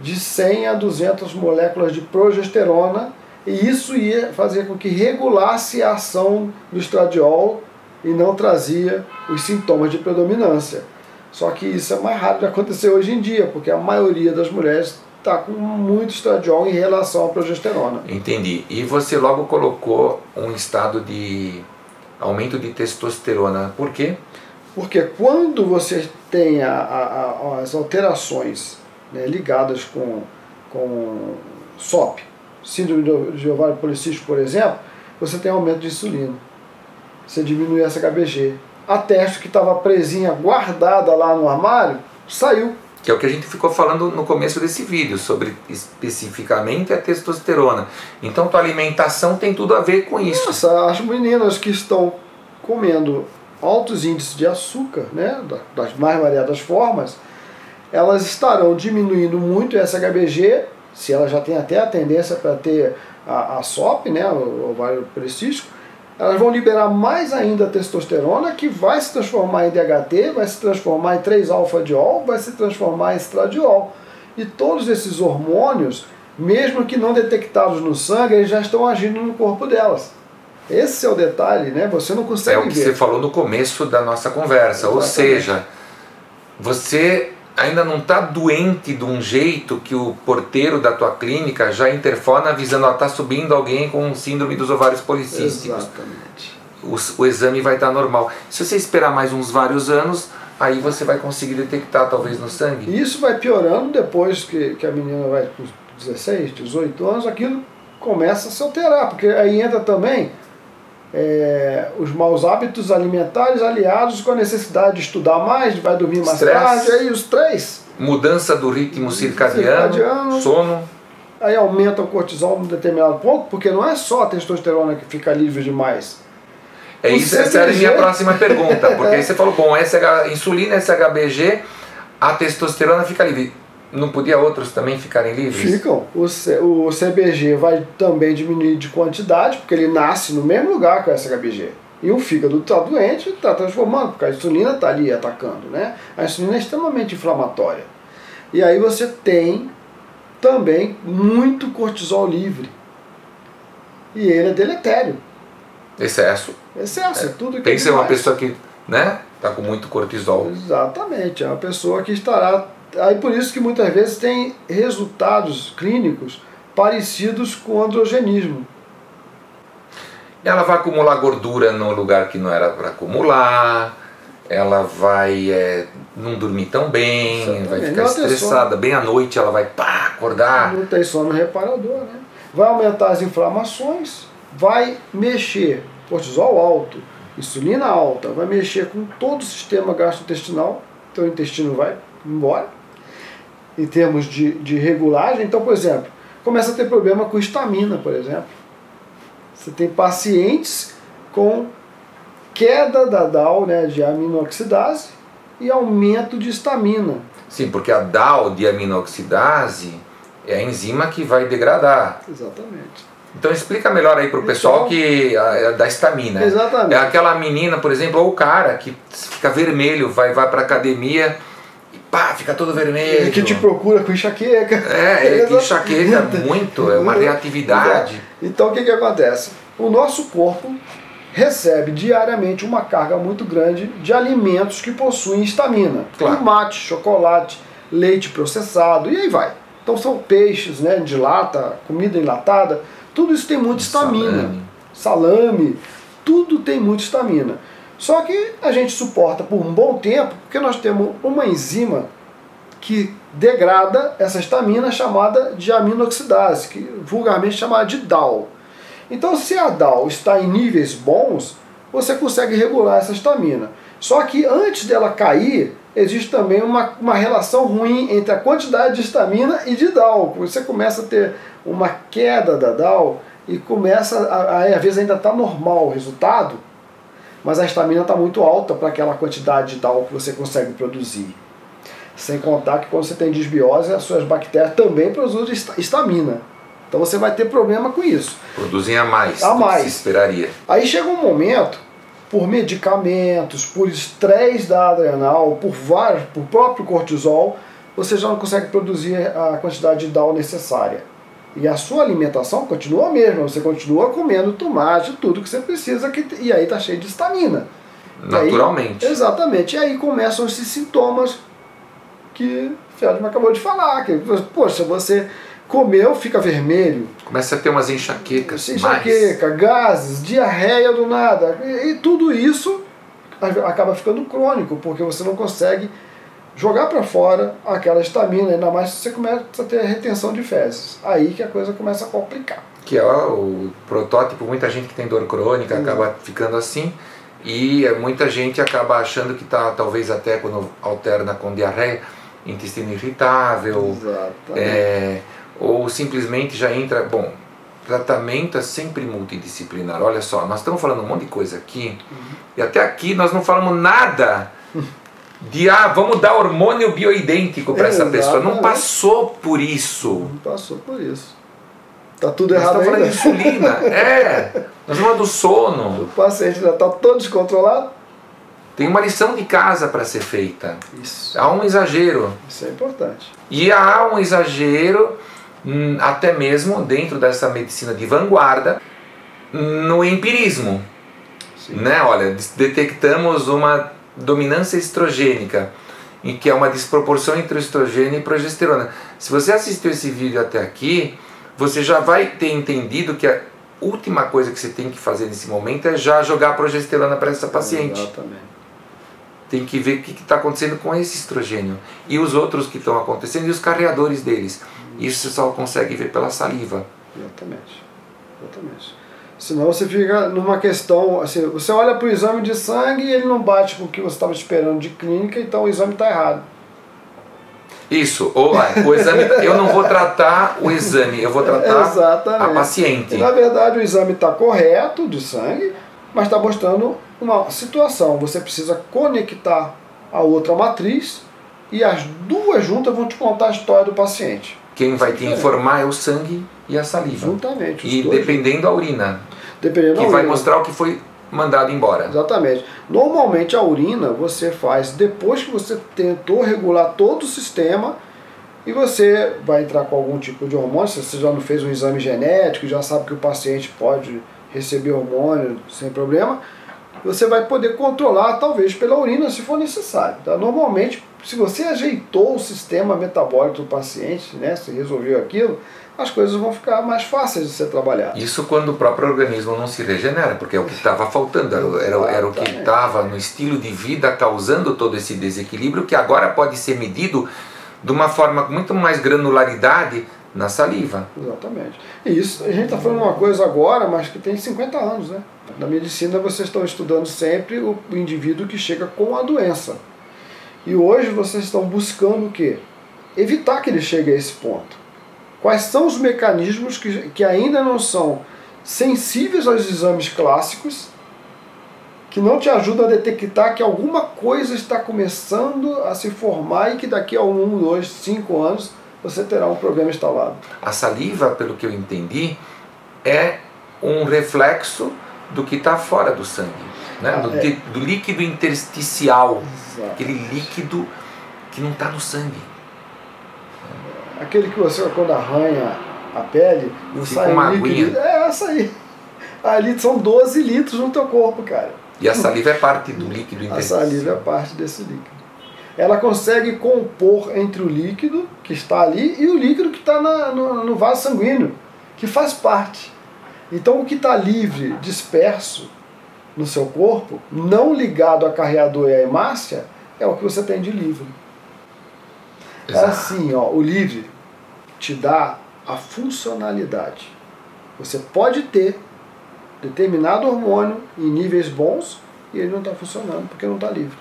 de 100 a 200 moléculas de progesterona, e isso ia fazer com que regulasse a ação do estradiol e não trazia os sintomas de predominância. Só que isso é mais raro de acontecer hoje em dia, porque a maioria das mulheres está com muito estradiol em relação à progesterona. Entendi. E você logo colocou um estado de aumento de testosterona. Por quê? Porque quando você tem a, a, a, as alterações né, ligadas com, com SOP, síndrome de ovário policístico, por exemplo, você tem aumento de insulina. Você diminui essa HBG. A teste que estava presinha, guardada lá no armário, saiu que é o que a gente ficou falando no começo desse vídeo, sobre especificamente a testosterona. Então, tua alimentação tem tudo a ver com isso. Nossa, as meninas que estão comendo altos índices de açúcar, né, das mais variadas formas, elas estarão diminuindo muito essa HBG, se ela já tem até a tendência para ter a, a SOP, né, o ovário policístico, elas vão liberar mais ainda a testosterona, que vai se transformar em DHT, vai se transformar em 3-alfa-diol, vai se transformar em estradiol. E todos esses hormônios, mesmo que não detectados no sangue, eles já estão agindo no corpo delas. Esse é o detalhe, né? Você não consegue É o que ver. você falou no começo da nossa conversa. Ou Exatamente. seja, você ainda não está doente de um jeito que o porteiro da tua clínica já interfona avisando, ó, tá subindo alguém com síndrome dos ovários policísticos. Exatamente. O, o exame vai estar normal. Se você esperar mais uns vários anos, aí você vai conseguir detectar talvez no sangue. E isso vai piorando depois que, que a menina vai com 16, 18 anos, aquilo começa a se alterar, porque aí entra também é, os maus hábitos alimentares aliados com a necessidade de estudar mais, vai dormir mais Estresse. tarde, aí os três. Mudança do ritmo circadiano, Circadiano. sono. Aí aumenta o cortisol num determinado ponto, porque não é só a testosterona que fica livre demais. É O isso, essa era a minha próxima pergunta, porque [LAUGHS] aí você falou, bom, SH, insulina, SHBG, a testosterona fica livre. Não podia outros também ficarem livres? Ficam. O, C- o CBG vai também diminuir de quantidade, porque ele nasce no mesmo lugar que o SHBG. E o fígado está doente, está transformando, porque a insulina está ali atacando. Né? A insulina é extremamente inflamatória. E aí você tem também muito cortisol livre. E ele é deletério. Excesso. Excesso, é tudo que Pensa é em uma pessoa que, né, tá com muito cortisol. Exatamente, é uma pessoa que estará. Aí por isso que muitas vezes tem resultados clínicos parecidos com androgenismo. Ela vai acumular gordura no lugar que não era para acumular. Ela vai é, não dormir tão bem, Exatamente. vai ficar Não, estressada. Bem à noite ela vai pá, acordar. Não tem sono reparador, né? Vai aumentar as inflamações, vai mexer cortisol alto, insulina alta, vai mexer com todo o sistema gastrointestinal, então o intestino vai embora. Em termos de, de regulagem, então, por exemplo, começa a ter problema com estamina, por exemplo. Você tem pacientes com queda da DAO, né, de aminoxidase, e aumento de estamina. Sim, porque a DAO de aminoxidase é a enzima que vai degradar. Exatamente. Então explica melhor aí pro pessoal Então- que a, é da estamina. Exatamente. É aquela menina, por exemplo, ou o cara que fica vermelho, vai, vai pra academia e pá, fica todo vermelho. Ele que te procura com enxaqueca. É, ele que Exato. enxaqueca muito, é uma reatividade. Então o que, que acontece? O nosso corpo recebe diariamente uma carga muito grande de alimentos que possuem estamina. Claro. Tomate, chocolate, leite processado e aí vai. Então são peixes né, de lata, comida enlatada, tudo isso tem muita estamina. Salame. Salame, tudo tem muita estamina. Só que a gente suporta por um bom tempo porque nós temos uma enzima que degrada essa estamina chamada de aminoxidase, que vulgarmente chamada de DAO. Então, se a DAO está em níveis bons, você consegue regular essa estamina. Só que antes dela cair, existe também uma, uma relação ruim entre a quantidade de estamina e de DAO. Você começa a ter uma queda da DAO e começa, a, a, às vezes ainda está normal o resultado, mas a estamina está muito alta para aquela quantidade de DAO que você consegue produzir. Sem contar que quando você tem disbiose, as suas bactérias também produzem esta- estamina. Então você vai ter problema com isso. Produzem a mais. A do que mais. Se esperaria. Aí chega um momento, por medicamentos, por estresse da adrenal, por vários, por próprio cortisol, você já não consegue produzir a quantidade de DAO necessária. E a sua alimentação continua a mesma, você continua comendo tomate, tudo que você precisa, que, e aí tá cheio de estamina. E aí- Naturalmente. exatamente. E aí começam esses sintomas que o Feldman acabou de falar. Que, poxa, você comeu, fica vermelho, Começa a ter umas enxaquecas. mais. enxaqueca, gases, diarreia do nada. E, e tudo isso acaba ficando crônico, porque você não consegue jogar para fora aquela estamina, ainda mais se você começa a ter retenção de fezes. Aí que a coisa começa a complicar. Que é o protótipo, muita gente que tem dor crônica acaba ficando assim. E é, muita gente acaba achando que tá, talvez até quando alterna com diarreia, intestino irritável, é, ou simplesmente já entra. Bom, tratamento é sempre multidisciplinar. Olha só, nós estamos falando um monte de coisa aqui, e até aqui nós não falamos nada [LAUGHS] de ah, vamos dar hormônio bioidêntico para essa pessoa. Não passou por isso. Não passou por isso. Tá tudo errado Nós estamos falando de insulina. [LAUGHS] é. Nós falando do sono. O paciente já está todo descontrolado. Tem uma lição de casa para ser feita. Isso. Há um exagero. Isso é importante. E há um exagero, hum, até mesmo dentro dessa medicina de vanguarda, no empirismo. Sim. Né? Olha, detectamos uma dominância estrogênica, em que é uma desproporção entre o estrogênio e progesterona. Se você assistiu esse vídeo até aqui, você já vai ter entendido que a última coisa que você tem que fazer nesse momento é já jogar progesterona para essa paciente. Exatamente tem que ver o que está acontecendo com esse estrogênio e os outros que estão acontecendo e os carreadores deles. Isso você só consegue ver pela saliva. Exatamente. Exatamente. Senão você fica numa questão, assim, você olha para o exame de sangue e ele não bate com o que você estava esperando de clínica, então o exame está errado. Isso, ou o exame, eu não vou tratar o exame, eu vou tratar Exatamente. a paciente. Na verdade o exame está correto de sangue, mas está mostrando uma situação. Você precisa conectar a outra matriz e as duas juntas vão te contar a história do paciente. Quem vai te informar é o sangue e a saliva. Juntamente. E dependendo a urina. Dependendo que da vai urina. mostrar o que foi mandado embora. Exatamente. Normalmente a urina você faz depois que você tentou regular todo o sistema e você vai entrar com algum tipo de hormônio. Se você já não fez um exame genético, já sabe que o paciente pode receber hormônio sem problema, você vai poder controlar talvez pela urina se for necessário. Tá? Normalmente, se você ajeitou o sistema metabólico do paciente, né, se resolveu aquilo, as coisas vão ficar mais fáceis de ser trabalhadas. Isso quando o próprio organismo não se regenera, porque é o que estava faltando, era, era, era o que estava no estilo de vida causando todo esse desequilíbrio, que agora pode ser medido de uma forma com muito mais granularidade na saliva. Exatamente. E isso, a gente está falando uma coisa agora, mas que tem 50 anos, né? Na medicina vocês estão estudando sempre o indivíduo que chega com a doença. E hoje vocês estão buscando o quê? Evitar que ele chegue a esse ponto. Quais são os mecanismos que, que ainda não são sensíveis aos exames clássicos, que não te ajudam a detectar que alguma coisa está começando a se formar e que daqui a um, dois, cinco anos você terá um problema instalado. A saliva, pelo que eu entendi, é um reflexo do que está fora do sangue, né? Ah, do, é. do, líquido intersticial, Exato. aquele líquido que não está no sangue. Aquele que você, quando arranha a pele, não Fica sai uma líquido. Aguinha. É essa aí. Ali são 12 litros no teu corpo, cara. E a saliva é parte do líquido intersticial. A saliva é parte desse líquido ela consegue compor entre o líquido que está ali e o líquido que está no, no vaso sanguíneo, que faz parte. Então o que está livre, disperso no seu corpo, não ligado a carreador e a hemácia, é o que você tem de livre. É Exato. É assim, ó, o livre te dá a funcionalidade. Você pode ter determinado hormônio em níveis bons e ele não está funcionando porque não está livre.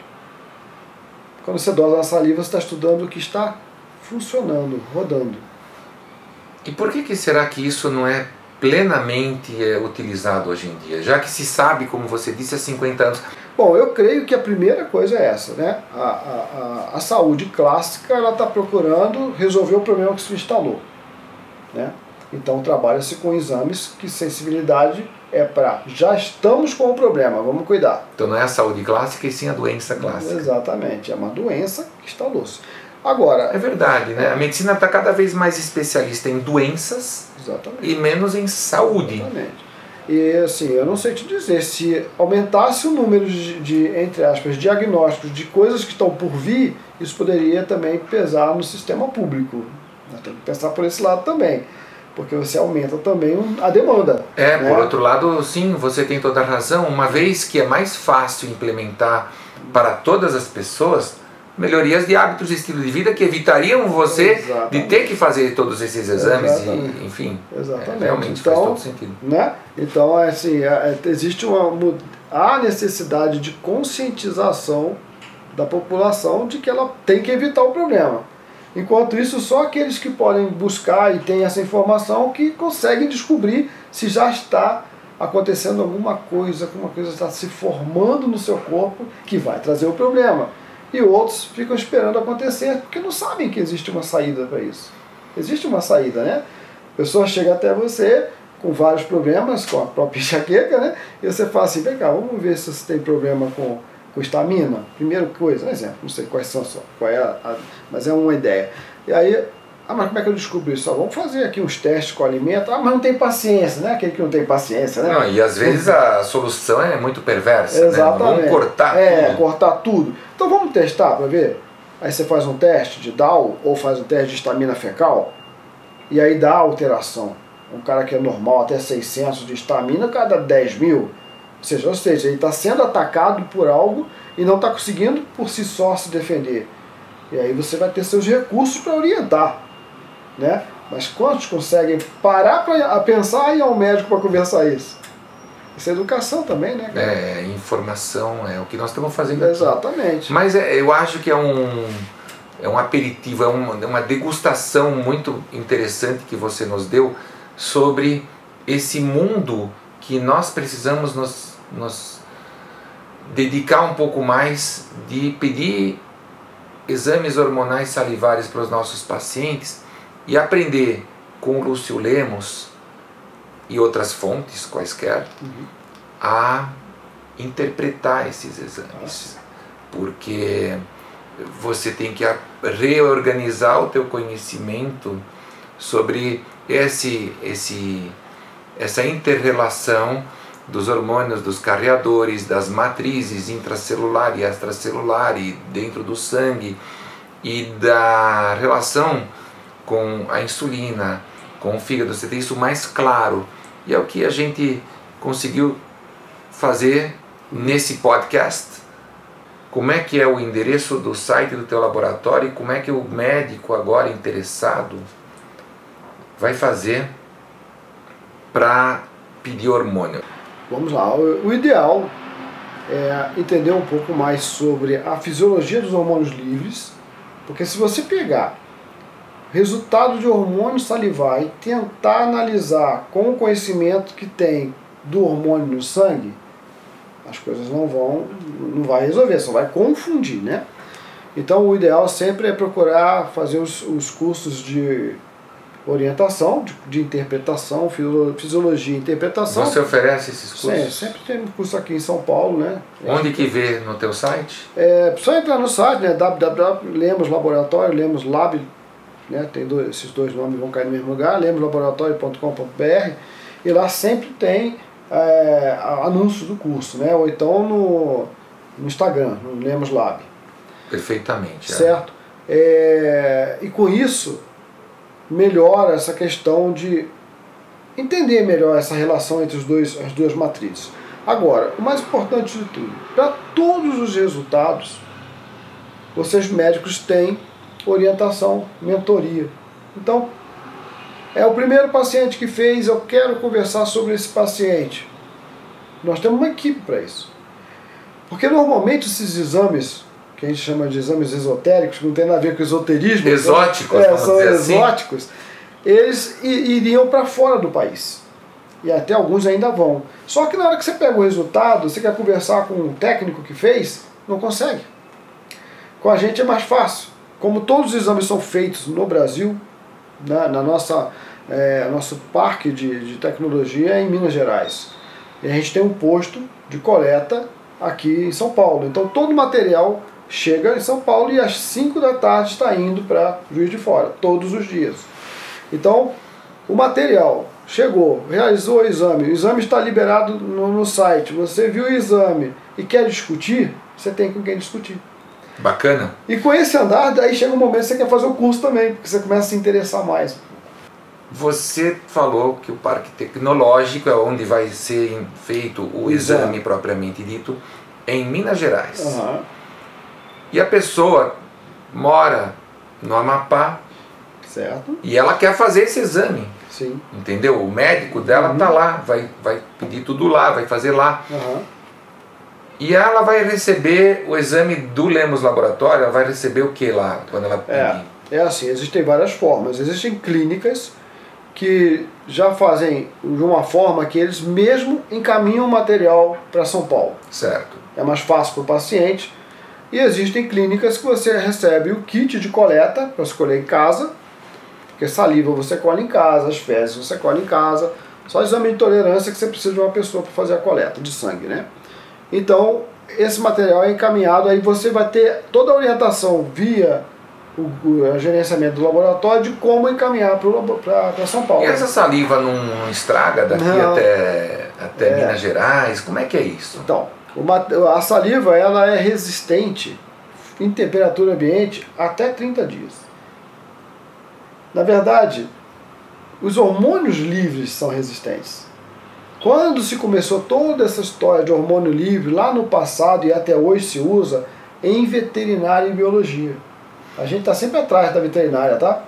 Quando você dosa na saliva, você está estudando o que está funcionando, rodando. E por que, que será que isso não é plenamente é, utilizado hoje em dia? Já que se sabe, como você disse, há 50 anos. Bom, eu creio que a primeira coisa é essa, né? A, a, a, a saúde clássica ela está procurando resolver o problema que se instalou. Né? Então trabalha-se com exames que sensibilidade é para já estamos com o problema, vamos cuidar. Então não é a saúde clássica e sim a doença clássica. Exatamente, é uma doença que instalou-se. Agora. É verdade, né? A medicina está cada vez mais especialista em doenças Exatamente. e menos em saúde. Exatamente. E assim, eu não sei te dizer, se aumentasse o número de, de, entre aspas, diagnósticos de coisas que estão por vir, isso poderia também pesar no sistema público. Nós temos que pensar por esse lado também porque você aumenta também a demanda. É, né? por outro lado, sim, você tem toda a razão. Uma vez que é mais fácil implementar para todas as pessoas melhorias de hábitos e estilo de vida que evitariam você Exatamente. de ter que fazer todos esses exames Exatamente. e, enfim, Exatamente. É, realmente então, faz todo sentido. Né? Então, é assim, é, é, existe uma há necessidade de conscientização da população de que ela tem que evitar o problema. Enquanto isso, só aqueles que podem buscar e têm essa informação que conseguem descobrir se já está acontecendo alguma coisa, alguma coisa está se formando no seu corpo que vai trazer o problema. E outros ficam esperando acontecer porque não sabem que existe uma saída para isso. Existe uma saída, né? A pessoa chega até você com vários problemas, com a própria [LAUGHS] enxaqueca, né? E você fala assim, vem cá, vamos ver se você tem problema com, com estamina. Primeira coisa, um exemplo, não sei quais são, qual é a, a, mas é uma ideia. E aí, ah, mas como é que eu descubro isso? Ah, vamos fazer aqui uns testes com alimento. Ah, mas não tem paciência, né? Aquele que não tem paciência, né? Não, e às vezes a solução é muito perversa, Exatamente. né? Vamos cortar é, tudo. cortar tudo. Então vamos testar para ver? Aí você faz um teste de DAO ou faz um teste de estamina fecal e aí dá alteração. Um cara que é normal até 600 de estamina, cada 10 mil. Ou seja, ou seja ele está sendo atacado por algo e não está conseguindo por si só se defender. E aí você vai ter seus recursos para orientar. Né? Mas quantos conseguem parar para pensar e ir ao médico para conversar isso? Isso é educação também, né? Cara? É, informação, é o que nós estamos fazendo Exatamente. aqui. Mas é, eu acho que é um, é um aperitivo, é uma, uma degustação muito interessante que você nos deu sobre esse mundo que nós precisamos nos, nos dedicar um pouco mais de pedir exames hormonais salivares para os nossos pacientes e aprender com o Lúcio Lemos e outras fontes quaisquer Uhum. a interpretar esses exames, porque você tem que reorganizar o teu conhecimento sobre esse esse essa interrelação dos hormônios, dos carreadores, das matrizes intracelular e extracelular e dentro do sangue e da relação com a insulina, com o fígado, você tem isso mais claro. E é o que a gente conseguiu fazer nesse podcast. Como é que é o endereço do site do teu laboratório e como é que o médico agora interessado vai fazer para pedir hormônio? Vamos lá. O ideal é entender um pouco mais sobre a fisiologia dos hormônios livres, porque se você pegar resultado de hormônio salivar e tentar analisar com o conhecimento que tem do hormônio no sangue, as coisas não vão, não vai resolver, só vai confundir, né? Então o ideal sempre é procurar fazer os, os cursos de orientação, de, de interpretação, fisiolo- fisiologia e interpretação. Você oferece esses Sim, cursos? sempre tem um curso aqui em São Paulo, né? Onde que vê no teu site? É só entrar no site, né? www.lemos laboratório, lemos lab, né? Tem dois, esses dois nomes vão cair no mesmo lugar, lemoslaboratório.com.br e lá sempre tem é, do curso, né? Ou então no, no Instagram, no Lemos Lab, Perfeitamente. é. certo? É, e com isso melhora essa questão de entender melhor essa relação entre os dois, as duas matrizes. Agora, o mais importante de tudo, para todos os resultados, vocês médicos têm orientação, mentoria. Então, é o primeiro paciente que fez, eu quero conversar sobre esse paciente. Nós temos uma equipe para isso. Porque normalmente esses exames, que a gente chama de exames esotéricos, que não tem nada a ver com esoterismo, Exóticos, é, são assim. exóticos, eles i- iriam para fora do país. E até alguns ainda vão. Só que na hora que você pega o resultado, você quer conversar com um técnico que fez, não consegue. Com a gente é mais fácil. Como todos os exames são feitos no Brasil, na, na nossa é, nosso parque de, de tecnologia é em Minas Gerais. E a gente tem um posto de coleta aqui em São Paulo. Então todo o material chega em São Paulo e às 5 da tarde está indo para Juiz de Fora, todos os dias. Então, o material chegou, realizou o exame, o exame está liberado no, no site, você viu o exame e quer discutir, você tem com quem discutir. Bacana. E com esse andar, daí chega um momento que você quer fazer o curso também, porque você começa a se interessar mais. Você falou que o parque tecnológico é onde vai ser feito o Exato. exame propriamente dito em Minas Gerais. Aham. E a pessoa mora no Amapá Certo? e ela quer fazer esse exame, Sim. entendeu? O médico dela Uhum. tá lá, vai, vai pedir tudo lá, vai fazer lá. Aham. E ela vai receber o exame do Lemos Laboratório, ela vai receber o que lá quando ela pedir? É, é assim, existem várias formas. Existem clínicas que já fazem de uma forma que eles mesmo encaminham o material para São Paulo. Certo. É mais fácil para o paciente. E existem clínicas que você recebe o kit de coleta para escolher em casa, porque saliva você colhe em casa, as fezes você colhe em casa, só exame de tolerância que você precisa de uma pessoa para fazer a coleta de sangue, né? Então, esse material é encaminhado, aí você vai ter toda a orientação via o, o gerenciamento do laboratório de como encaminhar para São Paulo. E essa saliva não estraga daqui Não. até, até É. Minas Gerais? Como é que é isso? Então, o mat- a saliva ela é resistente em temperatura ambiente até 30 dias. Na verdade, os hormônios livres são resistentes. Quando se começou toda essa história de hormônio livre, lá no passado e até hoje se usa em veterinária e biologia. A gente está sempre atrás da veterinária, tá?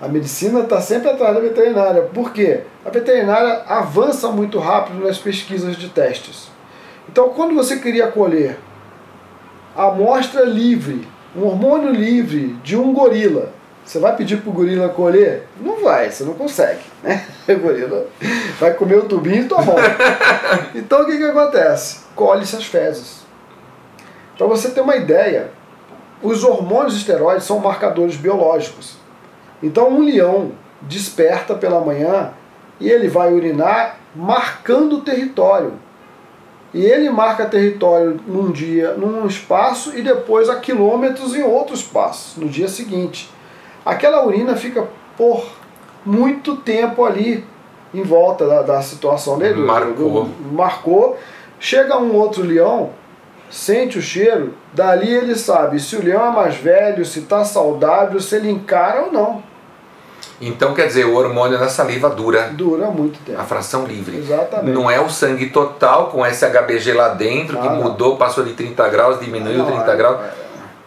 A medicina está sempre atrás da veterinária. Por quê? A veterinária avança muito rápido nas pesquisas de testes. Então, quando você queria colher a amostra livre, um hormônio livre de um gorila, você vai pedir para o gorila colher? Não vai, você não consegue. Né? [LAUGHS] O gorila vai comer o tubinho e tomou. [LAUGHS] Então, o que, que acontece? Colhe-se as fezes. Para você ter uma ideia, os hormônios esteroides são marcadores biológicos. Então, um leão desperta pela manhã e ele vai urinar marcando o território. E ele marca território num dia, num espaço e depois a quilômetros em outro espaço, no dia seguinte. Aquela urina fica por muito tempo ali em volta da, da situação dele. Marcou. Do- marcou. Chega um outro leão, sente o cheiro, dali ele sabe se o leão é mais velho, se está saudável, se ele encara ou não. Então quer dizer, o hormônio na saliva dura Dura muito tempo. a fração livre. Exatamente. Não é o sangue total com SHBG lá dentro que Ah, não. mudou, passou de 30 graus, diminuiu Não, 30 aí- graus.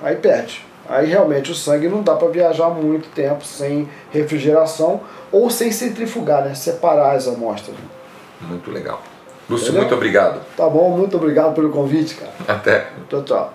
Aí perde. Aí realmente o sangue não dá para viajar muito tempo sem refrigeração ou sem centrifugar, né? Separar as amostras. Muito legal. Lúcio, Entendeu? muito obrigado. Tá bom, muito obrigado pelo convite, cara. Até. Tchau, tchau.